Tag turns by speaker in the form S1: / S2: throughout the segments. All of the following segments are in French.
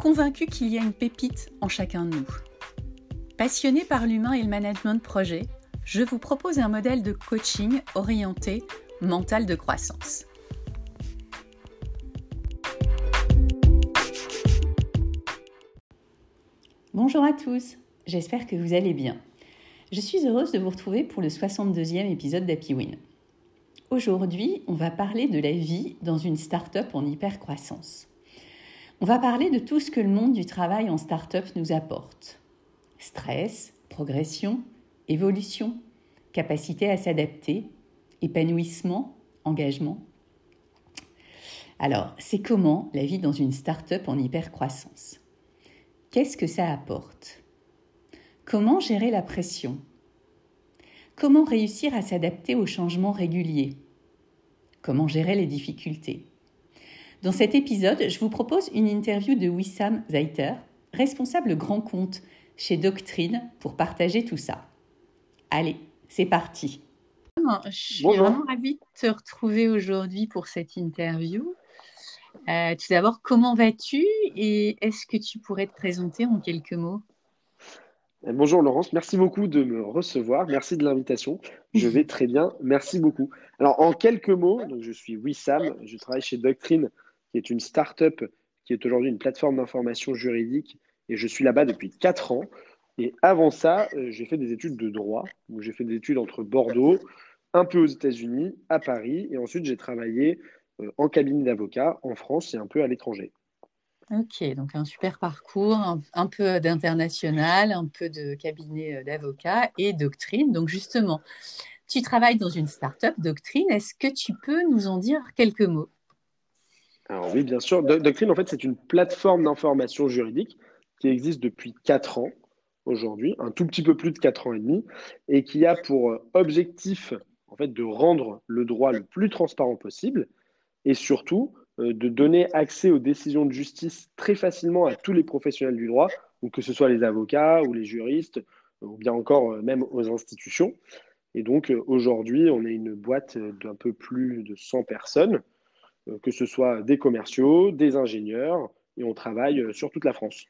S1: convaincu qu'il y a une pépite en chacun de nous. Passionné par l'humain et le management de projet, je vous propose un modèle de coaching orienté mental de croissance. Bonjour à tous, j'espère que vous allez bien. Je suis heureuse de vous retrouver pour le 62e épisode d'Happy Win. Aujourd'hui, on va parler de la vie dans une start-up en hyper-croissance. On va parler de tout ce que le monde du travail en start-up nous apporte. Stress, progression, évolution, capacité à s'adapter, épanouissement, engagement. Alors, c'est comment la vie dans une start-up en hypercroissance? Qu'est-ce que ça apporte? Comment gérer la pression? Comment réussir à s'adapter aux changements réguliers? Comment gérer les difficultés? Dans cet épisode, je vous propose une interview de Wissam Zaiter, responsable grand compte chez Doctrine, pour partager tout ça. Allez, c'est parti. Je suis vraiment ravie de te retrouver aujourd'hui pour cette interview. Euh, tout d'abord, comment vas-tu et est-ce que tu pourrais te présenter en quelques mots?
S2: Euh, Bonjour Laurence, merci beaucoup de me recevoir, merci de l'invitation. Je vais très bien, merci beaucoup. Alors en quelques mots, donc je suis Wissam, je travaille chez Doctrine qui est une start-up qui est aujourd'hui une plateforme d'information juridique. Et je suis là-bas depuis 4 ans. Et avant ça, euh, j'ai fait des études de droit, j'ai fait des études entre Bordeaux, un peu aux États-Unis, à Paris. Et ensuite, j'ai travaillé euh, en cabinet d'avocat en France et un peu à l'étranger.
S1: Ok, donc un super parcours, un, peu d'international, un peu de cabinet euh, d'avocat et doctrine. Donc justement, tu travailles dans une start-up, Doctrine. Est-ce que tu peux nous en dire quelques mots?
S2: Alors oui, bien sûr. Doctrine, en fait, c'est une plateforme d'information juridique qui existe depuis 4 ans aujourd'hui, un tout petit peu plus de 4 ans et demi, et qui a pour objectif en fait, de rendre le droit le plus transparent possible et surtout euh, de donner accès aux décisions de justice très facilement à tous les professionnels du droit, donc que ce soit les avocats ou les juristes, ou bien encore euh, même aux institutions. Et donc euh, aujourd'hui, on est une boîte d'un peu plus de 100 personnes euh, que ce soit des commerciaux, des ingénieurs, et on travaille euh, sur toute la France.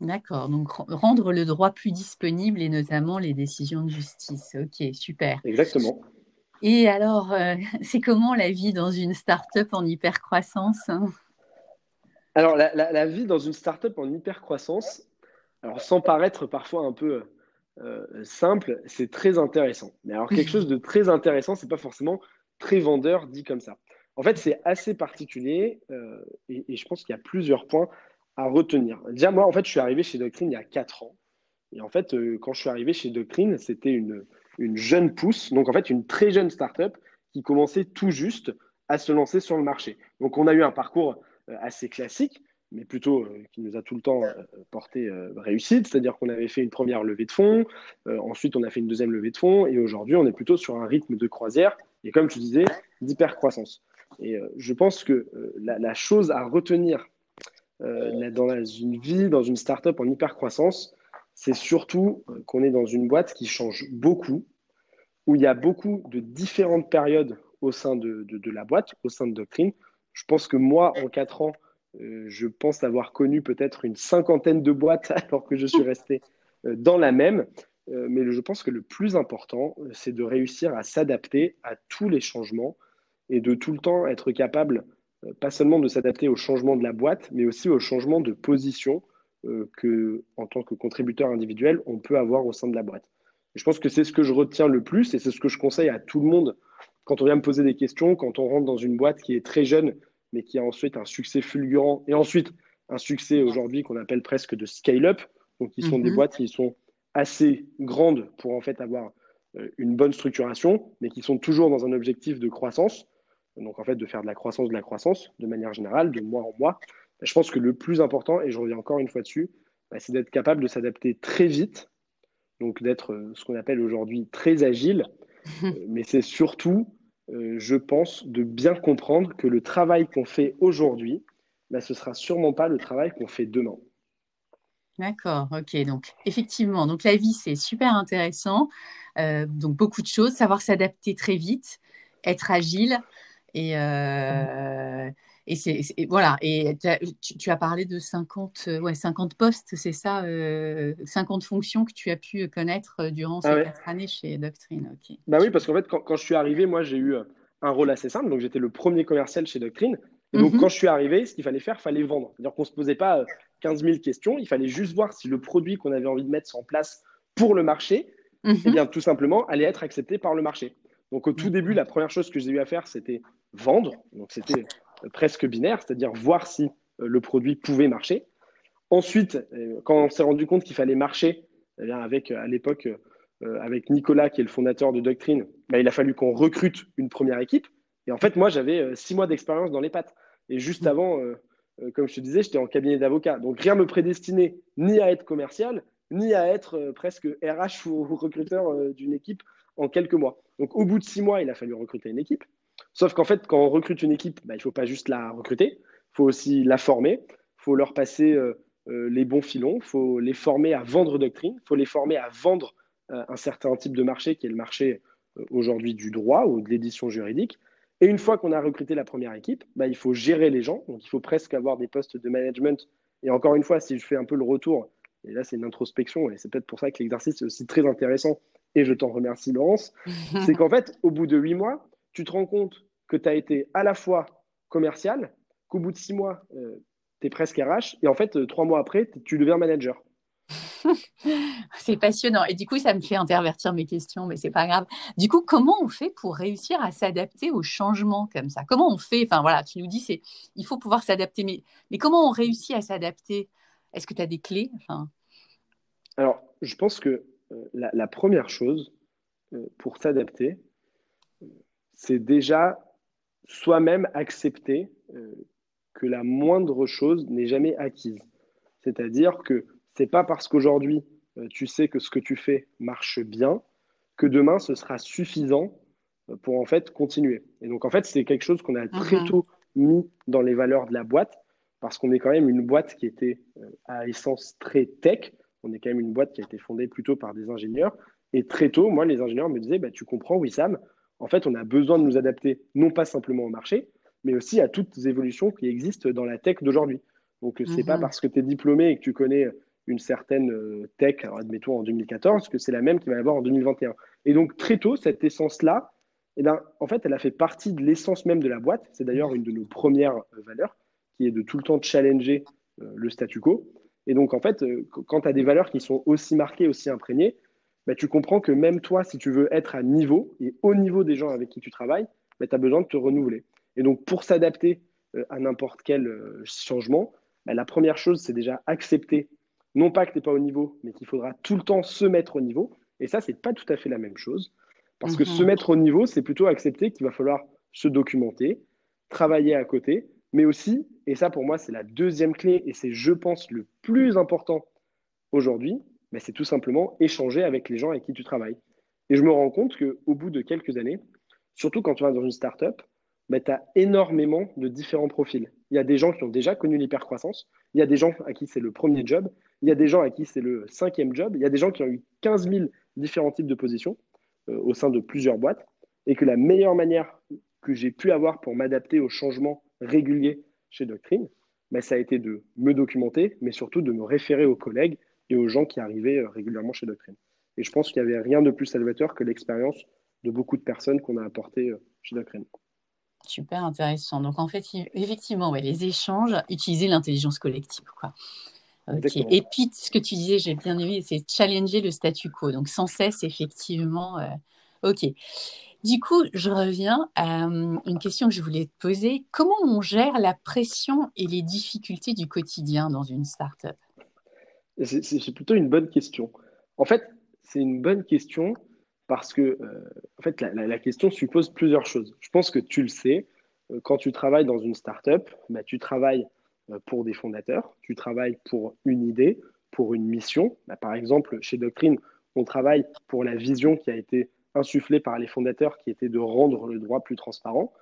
S1: D'accord, donc rendre le droit plus disponible et notamment les décisions de justice. Ok, super.
S2: Exactement.
S1: Et alors, euh, c'est comment la vie dans une start-up en hypercroissance
S2: Alors, la, vie dans une start-up en hypercroissance, alors sans paraître parfois un peu simple, c'est très intéressant. Mais alors, quelque chose de très intéressant, c'est pas forcément très vendeur dit comme ça. En fait, c'est assez particulier euh, et, je pense qu'il y a plusieurs points à retenir. Déjà, moi, en fait, je suis arrivé chez Doctrine il y a 4 ans. Et en fait, euh, quand je suis arrivé chez Doctrine, c'était une, une jeune pousse, donc en fait, une très jeune startup qui commençait tout juste à se lancer sur le marché. Donc, on a eu un parcours euh, assez classique, mais plutôt qui nous a tout le temps porté réussite, c'est-à-dire qu'on avait fait une première levée de fonds, ensuite on a fait une deuxième levée de fonds, et aujourd'hui on est plutôt sur un rythme de croisière, et comme tu disais, d'hyper-croissance. Et euh, je pense que euh, la, chose à retenir euh, dans une vie, dans une startup en hyper croissance, c'est surtout qu'on est dans une boîte qui change beaucoup, où il y a beaucoup de différentes périodes au sein de, la boîte, au sein de Doctrine. Je pense que moi, en quatre ans, je pense avoir connu peut-être une cinquantaine de boîtes alors que je suis resté dans la même. mais je pense que le plus important, c'est de réussir à s'adapter à tous les changements et de tout le temps être capable, euh, pas seulement de s'adapter au changement de la boîte, mais aussi au changement de position euh, que, en tant que contributeur individuel, on peut avoir au sein de la boîte. je pense que c'est ce que je retiens le plus et c'est ce que je conseille à tout le monde quand on vient me poser des questions, quand on rentre dans une boîte qui est très jeune, mais qui a ensuite un succès fulgurant et ensuite un succès aujourd'hui qu'on appelle presque de scale-up, donc qui sont des mhm. boîtes qui sont assez grandes pour en fait avoir une bonne structuration, mais qui sont toujours dans un objectif de croissance. Donc en fait de faire de la croissance de la croissance de manière générale, de mois en mois, je pense que le plus important, et je reviens encore une fois dessus, bah, c'est d'être capable de s'adapter très vite, donc d'être euh, ce qu'on appelle aujourd'hui très agile, euh, mais c'est surtout, euh, je pense, de bien comprendre que le travail qu'on fait aujourd'hui, bah, ce sera sûrement pas le travail qu'on fait demain.
S1: D'accord, ok. Donc, effectivement, donc la vie, c'est super intéressant. donc, beaucoup de choses, savoir s'adapter très vite, être agile. Et, et, c'est, voilà, et tu, as parlé de 50, euh, ouais, 50 postes, c'est ça, 50 euh, fonctions que tu as pu connaître euh, durant ces ah quatre années chez Doctrine. ok
S2: Bah oui, parce qu'en fait, quand, je suis arrivé, moi, j'ai eu un rôle assez simple. Donc, j'étais le premier commercial chez Doctrine. Et donc, mhm. quand je suis arrivé, ce qu'il fallait faire, il fallait vendre. C'est-à-dire qu'on ne se posait pas 15 000 questions. Il fallait juste voir si le produit qu'on avait envie de mettre en place pour le marché, mhm. eh bien, tout simplement, allait être accepté par le marché. Donc, au tout début, la première chose que j'ai eu à faire, c'était vendre. Donc, c'était presque binaire, c'est-à-dire voir si euh, le produit pouvait marcher. Ensuite, euh, quand on s'est rendu compte qu'il fallait marcher, eh avec à l'époque euh, avec Nicolas qui est le fondateur de Doctrine, bah, il a fallu qu'on recrute une première équipe. Et en fait, moi, j'avais six mois d'expérience dans les pattes. Et juste avant, comme je te disais, j'étais en cabinet d'avocat. Donc rien me prédestinait ni à être commercial, ni à être presque RH ou recruteur d'une équipe en quelques mois. Donc au bout de six mois, il a fallu recruter une équipe. Sauf qu'en fait, quand on recrute une équipe, bah, il ne faut pas juste la recruter, il faut aussi la former, il faut leur passer euh, euh, les bons filons, il faut les former à vendre doctrine, il faut les former à vendre euh, un certain type de marché qui est le marché aujourd'hui du droit ou de l'édition juridique. Et une fois qu'on a recruté la première équipe, bah, il faut gérer les gens, donc il faut presque avoir des postes de management. Et encore une fois, si je fais un peu le retour, et là c'est une introspection, et c'est peut-être pour ça que l'exercice est aussi très intéressant, et je t'en remercie Laurence, c'est qu'en fait, au bout de huit mois, tu te rends compte que tu as été à la fois commercial, qu'au bout de six mois, euh, tu es presque RH, et en fait, euh, trois mois après, tu deviens manager.
S1: C'est passionnant. Et du coup, ça me fait intervertir mes questions, mais c'est pas grave. Du coup, comment on fait pour réussir à s'adapter aux changements comme ça? Comment on fait? Enfin voilà, tu nous dis c'est il faut pouvoir s'adapter, mais, mais comment on réussit à s'adapter? Est-ce que tu as des clés?
S2: Alors, je pense que euh, la, première chose pour s'adapter, c'est déjà soi-même accepter euh, que la moindre chose n'est jamais acquise. C'est-à-dire que c'est pas parce qu'aujourd'hui euh, tu sais que ce que tu fais marche bien que demain ce sera suffisant euh, pour en fait continuer. Et donc en fait c'est quelque chose qu'on a très mhm. tôt mis dans les valeurs de la boîte parce qu'on est quand même une boîte qui était à essence très tech. On est quand même une boîte qui a été fondée plutôt par des ingénieurs. Et très tôt, moi, les ingénieurs me disaient, bah, tu comprends, Wissam, en fait, on a besoin de nous adapter non pas simplement au marché, mais aussi à toutes les évolutions qui existent dans la tech d'aujourd'hui. Donc, ce n'est pas mhm. parce que tu es diplômé et que tu connais une certaine euh, tech, admettons en 2014, que c'est la même qu'il va y avoir en 2021. Et donc, très tôt, cette essence-là, eh ben, en fait, elle a fait partie de l'essence même de la boîte. C'est d'ailleurs une de nos premières euh, valeurs, qui est de tout le temps challenger euh, le statu quo. Et donc, en fait, quand tu as des valeurs qui sont aussi marquées, aussi imprégnées, bah, tu comprends que même toi, si tu veux être à niveau et au niveau des gens avec qui tu travailles, bah, tu as besoin de te renouveler. Et donc, pour s'adapter à n'importe quel changement, bah, la première chose, c'est déjà accepter, non pas que tu n'es pas au niveau, mais qu'il faudra tout le temps se mettre au niveau. Et ça, c'est pas tout à fait la même chose. Parce que se mhm. mettre au niveau, c'est plutôt accepter qu'il va falloir se documenter, travailler à côté, mais aussi, et ça pour moi, c'est la deuxième clé, et c'est, je pense, le plus important aujourd'hui, c'est tout simplement échanger avec les gens avec qui tu travailles. Et je me rends compte qu'au bout de quelques années, surtout quand tu vas dans une startup, bah, tu as énormément de différents profils. Il y a des gens qui ont déjà connu l'hypercroissance, il y a des gens à qui c'est le premier job, il y a des gens à qui c'est le cinquième job, il y a des gens qui ont eu 15 000 différents types de positions euh, au sein de plusieurs boîtes, et que la meilleure manière que j'ai pu avoir pour m'adapter aux changements réguliers chez Doctrine, bah, ça a été de me documenter, mais surtout de me référer aux collègues et aux gens qui arrivaient euh, régulièrement chez Doctrine. Et je pense qu'il n'y avait rien de plus salvateur que l'expérience de beaucoup de personnes qu'on a apportées euh, chez Doctrine.
S1: Super intéressant. Donc en fait, effectivement, les échanges, utiliser l'intelligence collective. Quoi. Et puis, ce que tu disais, j'ai bien aimé, c'est challenger le statu quo. Donc sans cesse, effectivement. Euh, ok. Du coup, je reviens à une question que je voulais te poser. Comment on gère la pression et les difficultés du quotidien dans une start-up?
S2: C'est plutôt une bonne question. En fait, c'est une bonne question parce que euh, en fait, la, question suppose plusieurs choses. Je pense que tu le sais, euh, quand tu travailles dans une startup, bah, tu travailles pour des fondateurs, tu travailles pour une idée, pour une mission. Bah, par exemple, chez Doctrine, on travaille pour la vision qui a été insufflée par les fondateurs, qui était de rendre le droit plus transparent,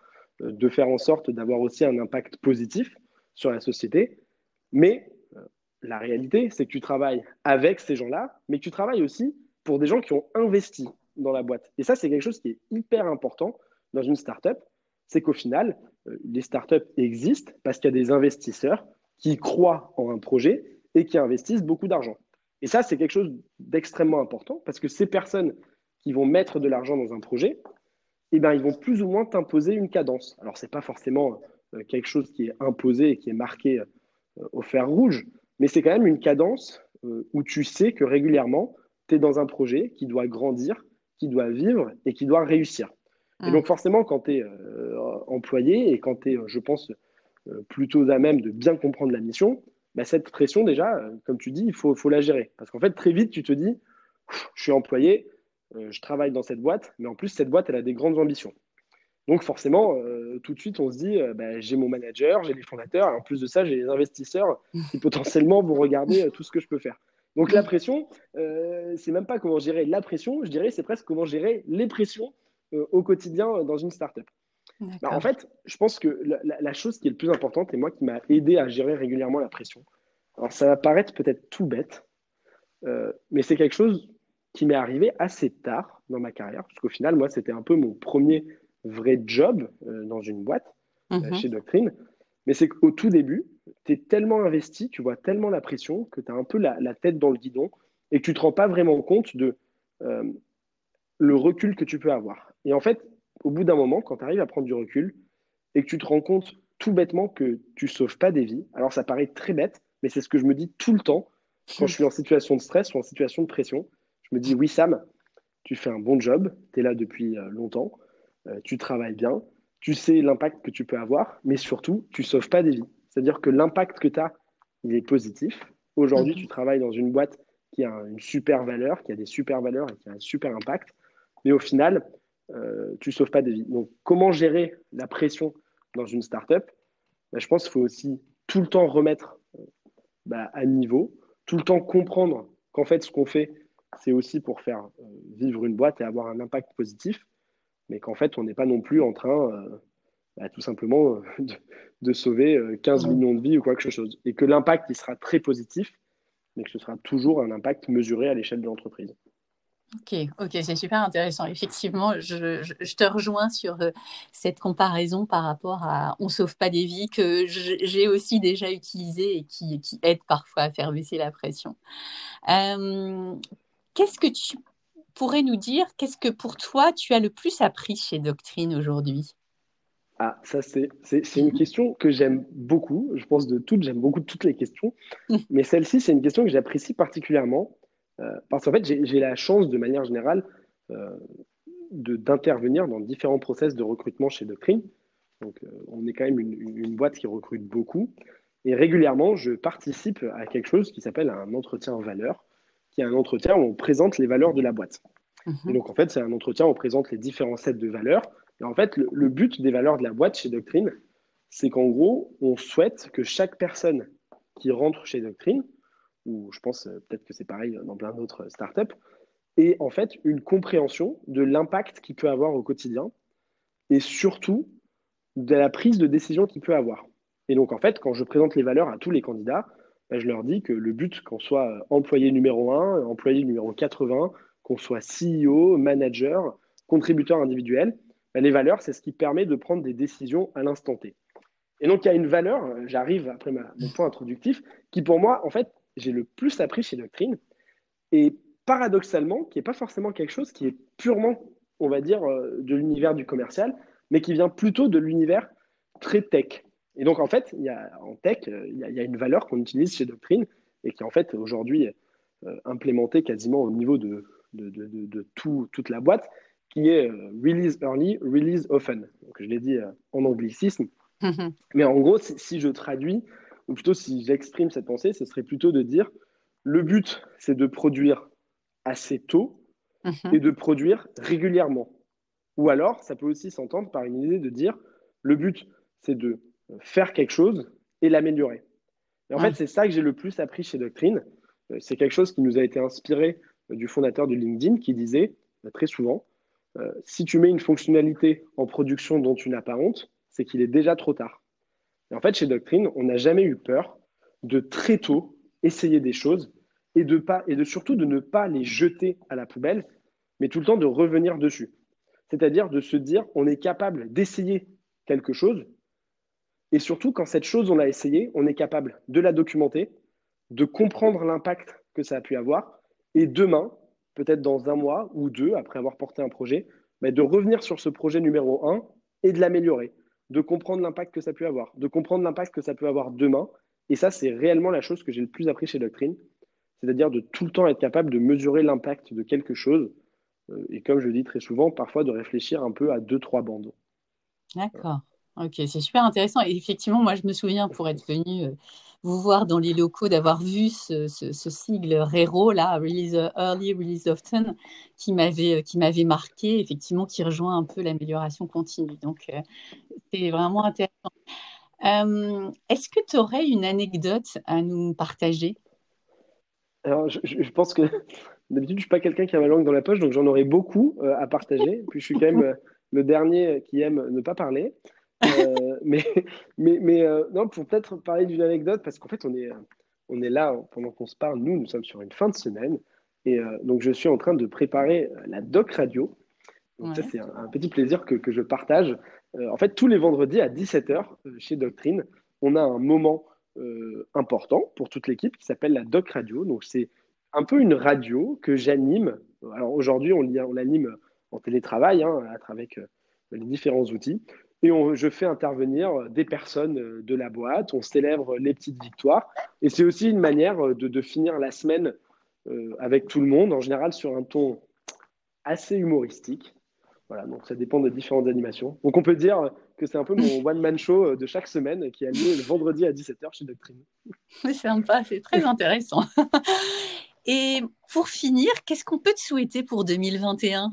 S2: euh, de faire en sorte d'avoir aussi un impact positif sur la société. Mais euh, la réalité, c'est que tu travailles avec ces gens-là, mais tu travailles aussi pour des gens qui ont investi dans la boîte. Et ça, c'est quelque chose qui est hyper important dans une startup, c'est qu'au final, euh, les startups existent parce qu'il y a des investisseurs qui croient en un projet et qui investissent beaucoup d'argent. Et ça, c'est quelque chose d'extrêmement important parce que ces personnes qui vont mettre de l'argent dans un projet, eh ben, ils vont plus ou moins t'imposer une cadence. Alors, ce n'est pas forcément euh, quelque chose qui est imposé et qui est marqué euh, au fer rouge, mais c'est quand même une cadence euh, où tu sais que régulièrement, tu es dans un projet qui doit grandir, qui doit vivre et qui doit réussir. Et donc, forcément, quand tu es employé et quand tu es, je pense, plutôt à même de bien comprendre la mission, bah, cette pression, déjà, euh, comme tu dis, il faut, faut la gérer. Parce qu'en fait, très vite, tu te dis, je suis employé, euh, je travaille dans cette boîte, mais en plus, cette boîte, elle a des grandes ambitions. Donc forcément, euh, tout de suite, on se dit, bah, j'ai mon manager, j'ai les fondateurs, et en plus de ça, j'ai les investisseurs qui potentiellement vont regarder tout ce que je peux faire. Donc la pression, c'est même pas comment gérer la pression, je dirais, c'est presque comment gérer les pressions au quotidien dans une startup. Bah, en fait, je pense que la, chose qui est le plus importante et moi qui m'a aidé à gérer régulièrement la pression, alors ça va paraître peut-être tout bête, euh, mais c'est quelque chose qui m'est arrivé assez tard dans ma carrière, parce qu'au final, moi, c'était un peu mon premier vrai job euh, dans une boîte euh, mhm. chez Doctrine. Mais c'est qu'au tout début, tu es tellement investi, tu vois tellement la pression que tu as un peu la, la, tête dans le guidon et que tu ne te rends pas vraiment compte de le recul que tu peux avoir. Et en fait, au bout d'un moment, quand tu arrives à prendre du recul et que tu te rends compte tout bêtement que tu sauves pas des vies, alors ça paraît très bête, mais c'est ce que je me dis tout le temps quand je suis en situation de stress ou en situation de pression. Je me dis, oui, Sam, tu fais un bon job, tu es là depuis euh, longtemps, euh, tu travailles bien, tu sais l'impact que tu peux avoir, mais surtout, tu sauves pas des vies. C'est-à-dire que l'impact que tu as, il est positif. Aujourd'hui, mhm. tu travailles dans une boîte qui a une super valeur, qui a des super valeurs et qui a un super impact. Mais au final, euh, tu ne sauves pas des vies. Donc, comment gérer la pression dans une startup? Bah, Je pense qu'il faut aussi tout le temps remettre bah, à niveau, tout le temps comprendre qu'en fait, ce qu'on fait, c'est aussi pour faire euh, vivre une boîte et avoir un impact positif, mais qu'en fait, on n'est pas non plus en train, euh, bah, tout simplement, de, sauver 15 millions de vies ou quoi que ce soit. Et que l'impact, il sera très positif, mais que ce sera toujours un impact mesuré à l'échelle de l'entreprise.
S1: Ok, ok, c'est super intéressant. Effectivement, je, te rejoins sur euh, cette comparaison par rapport à on sauve pas des vies que j'ai aussi déjà utilisé et qui, qui, aide parfois à faire baisser la pression. Euh, qu'est-ce que tu pourrais nous dire Qu'est-ce que pour toi tu as le plus appris chez Doctrine aujourd'hui?
S2: Ah, ça, c'est une question que j'aime beaucoup. Je pense de toutes, j'aime beaucoup toutes les questions. Mais celle-ci, c'est une question que j'apprécie particulièrement parce qu'en fait, j'ai la chance, de manière générale, euh, d'intervenir dans différents process de recrutement chez Doctrine. Donc, euh, on est quand même une, boîte qui recrute beaucoup. Et régulièrement, je participe à quelque chose qui s'appelle un entretien valeur, qui est un entretien où on présente les valeurs de la boîte. Mhm. Et donc, en fait, c'est un entretien où on présente les différents sets de valeurs. Et en fait, le but des valeurs de la boîte chez Doctrine, c'est qu'en gros, on souhaite que chaque personne qui rentre chez Doctrine ou je pense euh, peut-être que c'est pareil dans plein d'autres startups, et en fait une compréhension de l'impact qu'il peut avoir au quotidien et surtout de la prise de décision qu'il peut avoir. Et donc en fait, quand je présente les valeurs à tous les candidats, ben, je leur dis que le but qu'on soit euh, employé numéro 1, employé numéro 80, qu'on soit CEO, manager, contributeur individuel, ben, les valeurs, c'est ce qui permet de prendre des décisions à l'instant T. Et donc il y a une valeur, euh, j'arrive après mon point introductif, qui pour moi, en fait, j'ai le plus appris chez Doctrine. Et paradoxalement, qui n'est pas forcément quelque chose qui est purement, on va dire, euh, de l'univers du commercial, mais qui vient plutôt de l'univers très tech. Et donc, en fait, y a, en tech, euh, il y a, une valeur qu'on utilise chez Doctrine et qui, en fait, aujourd'hui, est euh, implémentée quasiment au niveau de, de, de, tout, toute la boîte, qui est release early, release often. Donc, je l'ai dit en anglicisme. Mais en gros, si je traduis, ou plutôt si j'exprime cette pensée, ce serait plutôt de dire le but, c'est de produire assez tôt mhm. et de produire régulièrement. Ou alors, ça peut aussi s'entendre par une idée de dire le but, c'est de faire quelque chose et l'améliorer. Et en fait, c'est ça que j'ai le plus appris chez Doctrine. Euh, c'est quelque chose qui nous a été inspiré euh, du fondateur de LinkedIn qui disait très souvent, si tu mets une fonctionnalité en production dont tu n'as pas honte, c'est qu'il est déjà trop tard. Et en fait, chez Doctrine, on n'a jamais eu peur de très tôt essayer des choses et de pas et de surtout de ne pas les jeter à la poubelle, mais tout le temps de revenir dessus. C'est-à-dire de se dire on est capable d'essayer quelque chose et surtout quand cette chose on l'a essayé, on est capable de la documenter, de comprendre l'impact que ça a pu avoir et demain, peut-être dans un mois ou deux après avoir porté un projet, mais de revenir sur ce projet numéro un et de l'améliorer, de comprendre l'impact que ça pu avoir, de comprendre l'impact que ça peut avoir demain. Et ça, c'est réellement la chose que j'ai le plus appris chez Doctrine, c'est-à-dire de tout le temps être capable de mesurer l'impact de quelque chose. Euh, et comme je dis très souvent, parfois de réfléchir un peu à deux, trois bandes.
S1: D'accord. Ok, c'est super intéressant. Et effectivement, moi, je me souviens pour être venu euh, vous voir dans les locaux, d'avoir vu ce, sigle RERO, là, Release Early, Release Often, qui m'avait, euh, qui m'avait marqué, effectivement, qui rejoint un peu l'amélioration continue. Donc, c'est vraiment intéressant. est-ce que tu aurais une anecdote à nous partager?
S2: Alors, je, pense que d'habitude, je ne suis pas quelqu'un qui a ma langue dans la poche, donc j'en aurais beaucoup euh, à partager. Puis je suis quand même euh, le dernier qui aime ne pas parler. Euh, mais mais, mais non, pour peut-être parler d'une anecdote, parce qu'en fait, on est, on est là pendant qu'on se parle. Nous, nous sommes sur une fin de semaine. Et donc, je suis en train de préparer la doc radio. Donc, ça, c'est un, petit plaisir que, que je partage. en fait, tous les vendredis à 17h, chez Doctrine, on a un moment euh, important pour toute l'équipe qui s'appelle la Doc Radio. Donc, c'est un peu une radio que j'anime. Alors, aujourd'hui, on, on l'anime en télétravail hein, avec euh, les différents outils. Et on, je fais intervenir des personnes euh, de la boîte, on célèbre les petites victoires. Et c'est aussi une manière de, de finir la semaine avec tout le monde, en général sur un ton assez humoristique. Voilà, donc ça dépend des différentes animations. Donc on peut dire que c'est un peu mon one-man show euh, de chaque semaine qui a lieu le vendredi à 17h chez Doctrine.
S1: C'est sympa, c'est très intéressant. Et pour finir, qu'est-ce qu'on peut te souhaiter pour 2021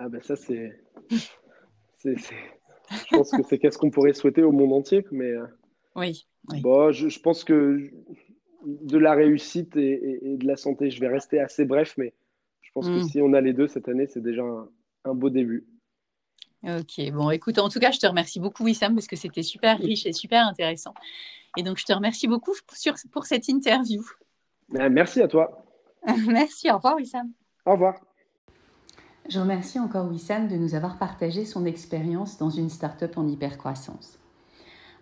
S2: Ah ben ça c'est... Je pense que c'est qu'est-ce qu'on pourrait souhaiter au monde entier, mais... Euh,
S1: oui.
S2: Bon, je, pense que de la réussite et, de la santé, je vais rester assez bref, mais je pense que hmm. si on a les deux cette année, c'est déjà un beau début.
S1: Ok, bon, écoute, en tout cas, je te remercie beaucoup, Wissam, parce que c'était super riche et super intéressant. Et donc, je te remercie beaucoup pour, cette interview.
S2: Ben, merci à toi.
S1: merci, au revoir, Wissam.
S2: Au revoir.
S1: Je remercie encore Wissam de nous avoir partagé son expérience dans une start-up en hypercroissance.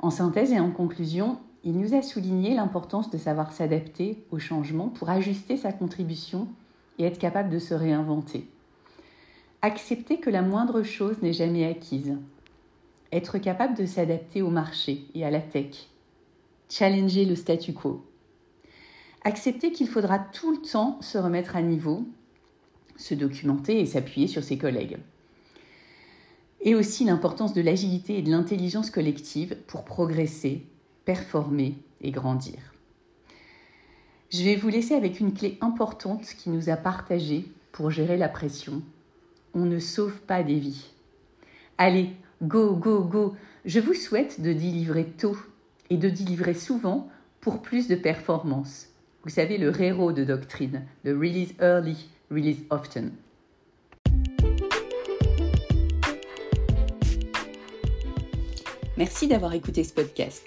S1: En synthèse et en conclusion, il nous a souligné l'importance de savoir s'adapter aux changements pour ajuster sa contribution et être capable de se réinventer. Accepter que la moindre chose n'est jamais acquise. Être capable de s'adapter au marché et à la tech. Challenger le statu quo. Accepter qu'il faudra tout le temps se remettre à niveau, se documenter et s'appuyer sur ses collègues. Et aussi l'importance de l'agilité et de l'intelligence collective pour progresser, performer et grandir. Je vais vous laisser avec une clé importante qui nous a partagée pour gérer la pression on ne sauve pas des vies. Allez, go, go, go. Je vous souhaite de délivrer tôt et de délivrer souvent pour plus de performance. Vous savez, le héros de doctrine, le release early, release often. Merci d'avoir écouté ce podcast.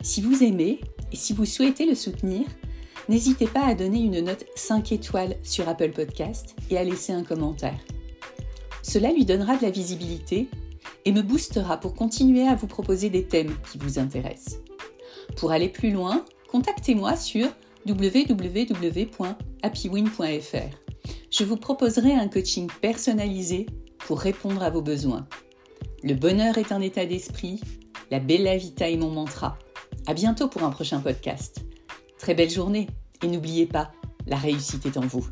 S1: Si vous aimez et si vous souhaitez le soutenir, n'hésitez pas à donner une note 5 étoiles sur Apple Podcast et à laisser un commentaire. Cela lui donnera de la visibilité et me boostera pour continuer à vous proposer des thèmes qui vous intéressent. Pour aller plus loin, contactez-moi sur www.happywin.fr. Je vous proposerai un coaching personnalisé pour répondre à vos besoins. Le bonheur est un état d'esprit, la bella vita est mon mantra. À bientôt pour un prochain podcast. Très belle journée et n'oubliez pas, la réussite est en vous.